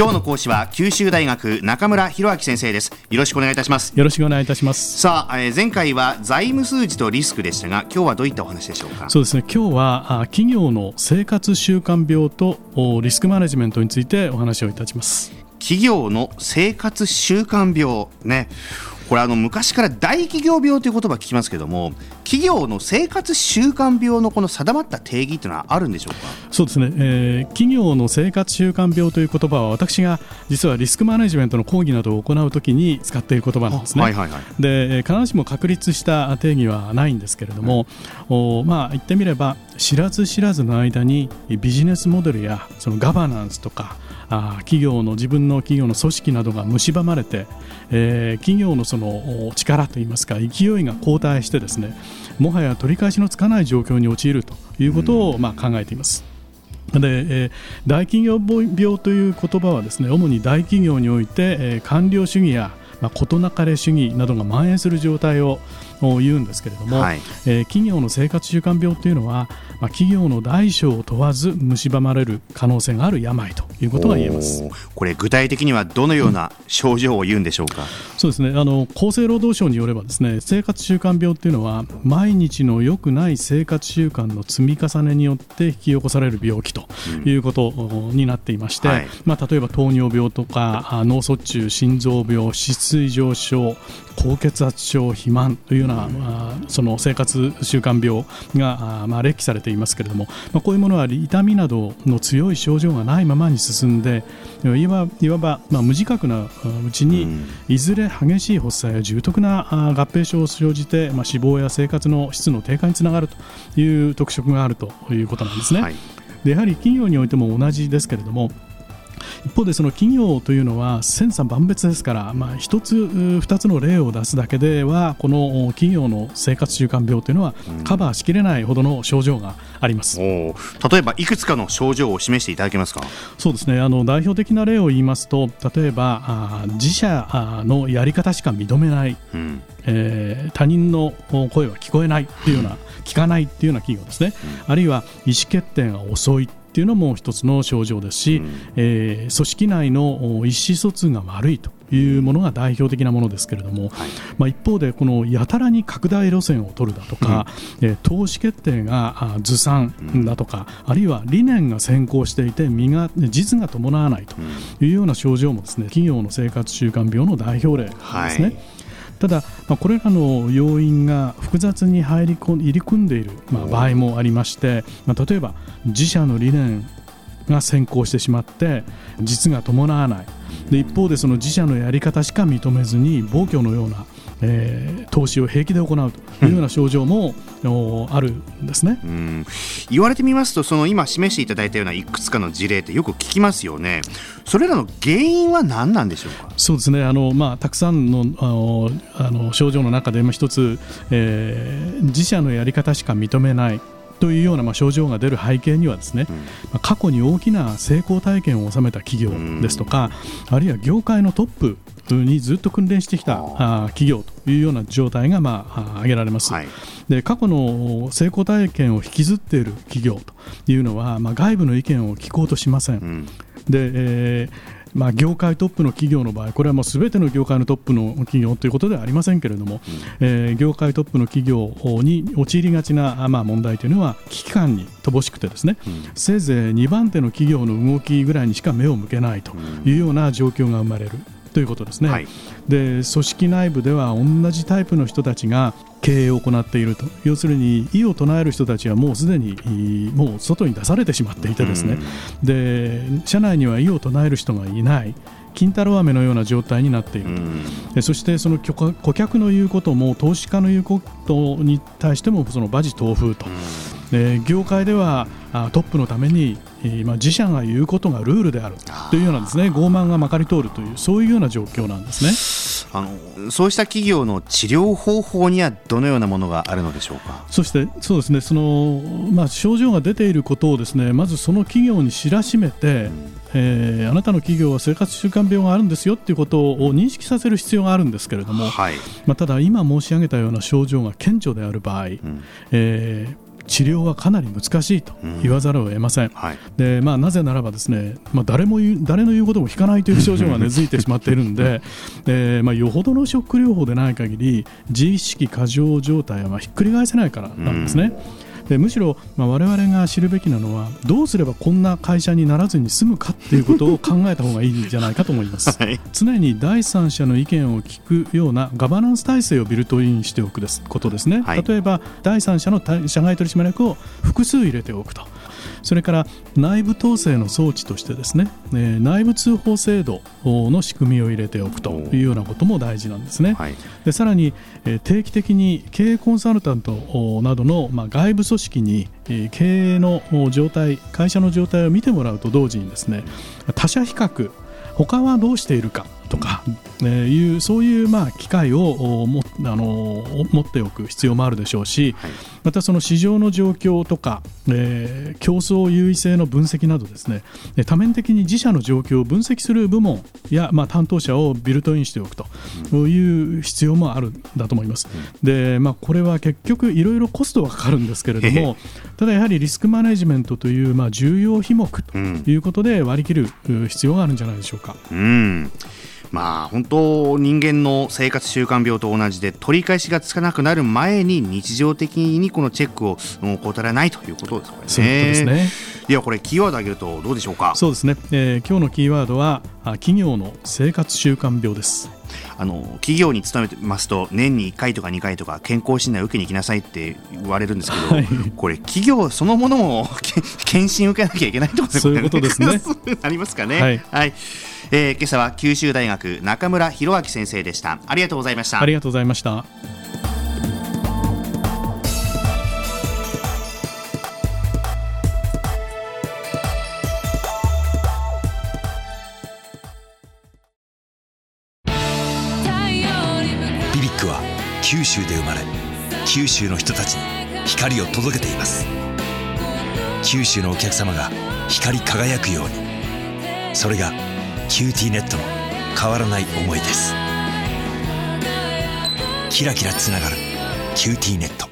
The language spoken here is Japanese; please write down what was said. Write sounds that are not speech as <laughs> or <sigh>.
今日の講師は九州大学中村博明先生です。よろしくお願いいたします。よろしくお願いいたします。さあ、えー、前回は財務数字とリスクでしたが今日はどういったお話でしょうか？そうですね。今日は企業の生活習慣病とリスクマネジメントについてお話をいたします。企業の生活習慣病。ね。これあの昔から大企業病という言葉聞きますけども企業の生活習慣病のこの定まった定義というのはあるんでしょうか？そうですね、えー、企業の生活習慣病という言葉は私が実はリスクマネジメントの講義などを行うときに使っている言葉なんですね、はいはいはい、で必ずしも確立した定義はないんですけれども、おまあ言ってみれば知らず知らずの間にビジネスモデルやそのガバナンスとかあ企業の自分の企業の組織などが蝕まれて、えー、企業のその力といいますか勢いが後退してですねもはや取り返しのつかない状況に陥るということを、まあ、考えています。で、えー、大企業病という言葉はですね主に大企業において、えー、官僚主義やまあ、事なかれ主義などが蔓延する状態を言うんですけれども、はい、えー、企業の生活習慣病というのは、まあ、企業の大小を問わず蝕まれる可能性がある病ということが言えます。これ具体的にはどのような症状を言うんでしょうか、うん、そうですね。あの厚生労働省によればですね生活習慣病というのは毎日の良くない生活習慣の積み重ねによって引き起こされる病気ということになっていまして、うんはい、まあ、例えば糖尿病とか脳卒中心臓病脂質異常症高血圧症肥満というような、まあ、その生活習慣病が、まあ、列記されていますけれども、まあ、こういうものは痛みなどの強い症状がないままに進んでいわいわば、まあ、無自覚なうちに、いずれ激しい発作や重篤な合併症を生じて、まあ、死亡や生活の質の低下につながるという特色があるということなんですね。はい、でやはり企業においても同じですけれども一方でその企業というのは千差万別ですから、まあ、1つ、2つの例を出すだけではこの企業の生活習慣病というのはカバーしきれないほどの症状があります、うん、例えばいくつかの症状を示していただけますか？そうですね。あの代表的な例を言いますと例えばあ自社のやり方しか認めない、うん、えー、他人の声は聞こえないというような、うん、聞かないというような企業ですね、あるいは意思決定が遅いっていうのも一つの症状ですし、うん、えー、組織内の意思疎通が悪いというものが代表的なものですけれども、はい、まあ、一方でこのやたらに拡大路線を取るだとか、うん、えー、投資決定がずさんだとか、うん、あるいは理念が先行していて実が実が伴わないというような症状もですね企業の生活習慣病の代表例ですね。はいただ、まあ、これらの要因が複雑に入り込入り組んでいる、まあ、場合もありまして、まあ、例えば自社の理念が先行してしまって実が伴わない。で一方でその自社のやり方しか認めずに暴挙のようなえー、投資を平気で行うというような症状も、うん、あるんですね、うん、言われてみますとその今示していただいたようないくつかの事例ってよく聞きますよね。それらの原因は何なんでしょうか？そうですね。あの、まあ、たくさんのあのあの症状の中で一つ、えー、自社のやり方しか認めないというようなまあ症状が出る背景にはですね、うん、まあ、過去に大きな成功体験を収めた企業ですとか、あるいは業界のトップにずっと訓練してきた企業というような状態がまあ挙げられます、はい、で過去の成功体験を引きずっている企業というのは、まあ、外部の意見を聞こうとしません、うん、で、えーまあ、業界トップの企業の場合これはもうすべての業界のトップの企業ということではありませんけれども、うん、えー、業界トップの企業に陥りがちな、まあ、問題というのは危機感に乏しくてですね、うん、せいぜい2番手の企業の動きぐらいにしか目を向けないというような状況が生まれる。ということですね、はい、で組織内部では同じタイプの人たちが経営を行っていると。要するに異を唱える人たちはもうすでにもう外に出されてしまっていてですね、うん、で社内には異を唱える人がいない。金太郎飴のような状態になっていると、うん、そしてその顧客の言うことも投資家の言うことに対してもその馬事東風と、うん、業界ではトップのためにまあ、自社が言うことがルールであるというようなですね。傲慢がまかり通るというそういうような状況なんですね。あのそうした企業の治療方法にはどのようなものがあるのでしょうか？そしてそうですね。その、まあ、症状が出ていることをですねまずその企業に知らしめて、うん、えー、あなたの企業は生活習慣病があるんですよということを認識させる必要があるんですけれども、はい、まあ、ただ今申し上げたような症状が顕著である場合、うん、えー治療はかなり難しいと言わざるを得ません、はい。でまあ、なぜならばですね、まあ、誰も誰の言うことも聞かないという症状が根付いてしまっているんで、でまあ、よほどのショック療法でない限り自意識過剰状態はまあひっくり返せないからなんですね。でむしろ、まあ、我々が知るべきなのはどうすればこんな会社にならずに済むかっていうことを考えた方がいいんじゃないかと思います。<laughs> はい。常に第三者の意見を聞くようなガバナンス体制をビルトインしておくですことですね、はい。例えば第三者の対社外取締役を複数入れておくとそれから内部統制の装置としてですね、えー内部通報制度の仕組みを入れておくというようなことも大事なんですね。はいでさらに、えー定期的に経営コンサルタントおなどの、まあ、外部組織に、えー経営のお状態会社の状態を見てもらうと同時にですね他社比較他はどうしているかとか、えーいうそういうまあ機会をおもあのお持っておく必要もあるでしょうし、はい。またその市場の状況とか、えー競争優位性の分析などですねえー多面的に自社の状況を分析する部門や、まあ、担当者をビルトインしておくという必要もあるんだと思います。でまあ、これは結局いろいろコストはかかるんですけれどもただやはりリスクマネジメントという、まあ、重要品目とうん。いうことで割り切るう必要があるんじゃないでしょうか。うんまあ本当人間の生活習慣病と同じで取り返しがつかなくなる前に日常的にこのチェックをうん怠らないということですかね。そうですね。いやこれキーワード挙げるとどうでしょうか？そうですね、えー今日のキーワードはあ企業の生活習慣病です。あの企業に勤めてますと年に1回とか2回とか健康診断を受けに行きなさいって言われるんですけど、はいこれ企業そのものも <laughs> け検診受けなきゃいけないとですそういうことですね <laughs> そうなりますかね。はいえー今朝は九州大学中村博明先生でした。ありがとうございましたあ。りがとうございました。BBIQ は九州で生まれ九州の人たちに光を届けています九州のお客様が光り輝くようにそれが QTnet の変わらない思いです。キラキラつながる QTnet。